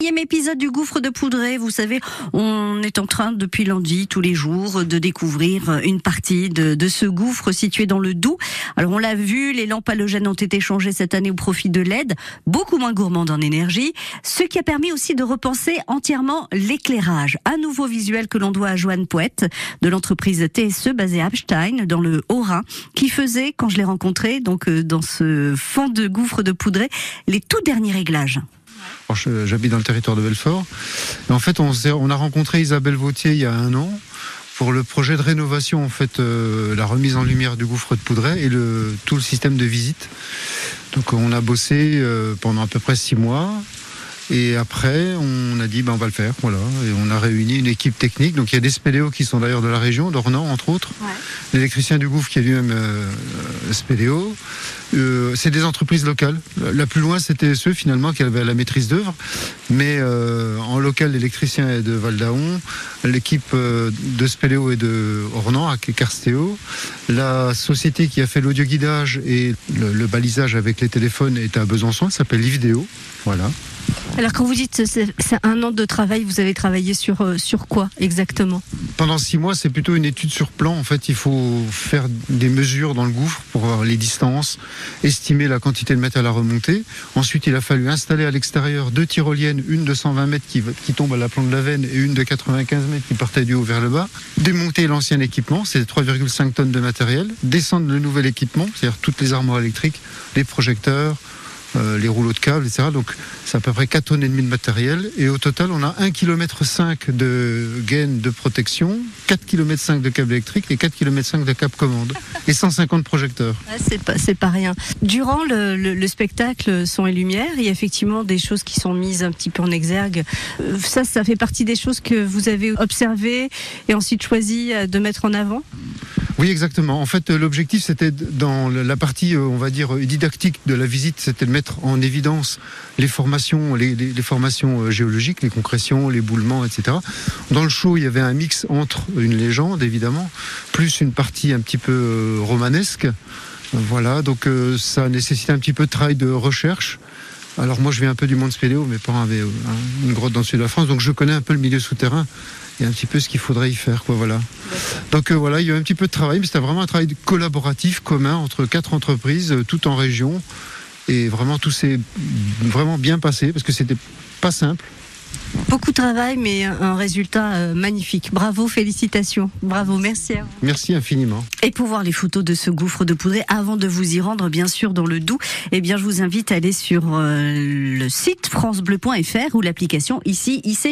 Deuxième épisode du gouffre de Poudré. Vous savez, on est en train depuis lundi, tous les jours, de découvrir une partie de, de ce gouffre situé dans le Doubs. Alors on l'a vu, les lampes halogènes ont été changées cette année au profit de LED, beaucoup moins gourmandes en énergie, ce qui a permis aussi de repenser entièrement l'éclairage. Un nouveau visuel que l'on doit à Joanne Poète de l'entreprise TSE basée à Abstein dans le Haut-Rhin, qui faisait, quand je l'ai rencontré, donc euh, dans ce fond de gouffre de Poudré, les tout derniers réglages. J'habite dans le territoire de Belfort. Et en fait, on, on, a rencontré Isabelle Vautier il y a un an pour le projet de rénovation, en fait, euh, la remise en lumière du gouffre de Poudret et le, tout le système de visite. Donc, on a bossé euh, pendant à peu près six mois. Et après, on a dit, ben, on va le faire, voilà. Et on a réuni une équipe technique. Donc, il y a des spéléos qui sont d'ailleurs de la région, d'Ornans, entre autres. Ouais. L'électricien du gouffre qui est lui-même euh, spéléo. Euh, c'est des entreprises locales. La plus loin, c'était ceux finalement qui avaient la maîtrise d'œuvre. Mais euh, en local, l'électricien est de Val d'Aon, l'équipe euh, de Spéléo est de Ornans, à Carstéo. La société qui a fait l'audioguidage et le, le, balisage avec les téléphones est à Besançon, elle s'appelle Lividéo. Voilà. Alors quand vous dites c'est un an de travail, vous avez travaillé sur, euh, sur quoi exactement? Pendant six mois, c'est plutôt une étude sur plan. En fait, il faut faire des mesures dans le gouffre pour voir les distances, estimer la quantité de matériel à remonter. Ensuite, il a fallu installer à l'extérieur deux tyroliennes, une de 120 mètres qui, qui tombe à la plante de la veine et une de 95 mètres qui partait du haut vers le bas. Démonter l'ancien équipement, c'est 3,5 tonnes de matériel. Descendre le nouvel équipement, c'est-à-dire toutes les armoires électriques, les projecteurs, euh, les rouleaux de câbles, etc. Donc c'est à peu près 4 tonnes et demie de matériel. Et au total, on a 1,5 km de gaines de protection, 4 km de câbles électriques et 4 km de câbles commande. Et 150 projecteurs. C'est pas, pas rien. Durant le, le, le, spectacle Son et Lumière, il y a effectivement des choses qui sont mises un petit peu en exergue. Euh, ça, ça fait partie des choses que vous avez observées et ensuite choisi de mettre en avant? Oui, exactement. En fait, l'objectif, c'était dans la partie, on va dire, didactique de la visite, c'était de mettre en évidence les formations, les, les, formations géologiques, les concrétions, les boulements, etc. Dans le show, il y avait un mix entre une légende, évidemment, plus une partie un petit peu romanesque. Voilà, donc euh, ça nécessitait un petit peu de travail de recherche. Alors moi, je viens un peu du monde spéléo, mes parents avaient une grotte dans le sud de la France, donc je connais un peu le milieu souterrain et un petit peu ce qu'il faudrait y faire, voilà. Donc euh, voilà, il y a eu un petit peu de travail, mais c'était vraiment un travail collaboratif commun entre quatre entreprises, euh, tout en région, et vraiment tout s'est vraiment bien passé parce que c'était pas simple. Beaucoup de travail, mais un résultat euh, magnifique. Bravo, félicitations. Bravo, merci à vous. Merci infiniment. Et pour voir les photos de ce gouffre de poudré, avant de vous y rendre, bien sûr, dans le Doubs, eh bien, je vous invite à aller sur euh, le site francebleu.fr ou l'application ici, ICI.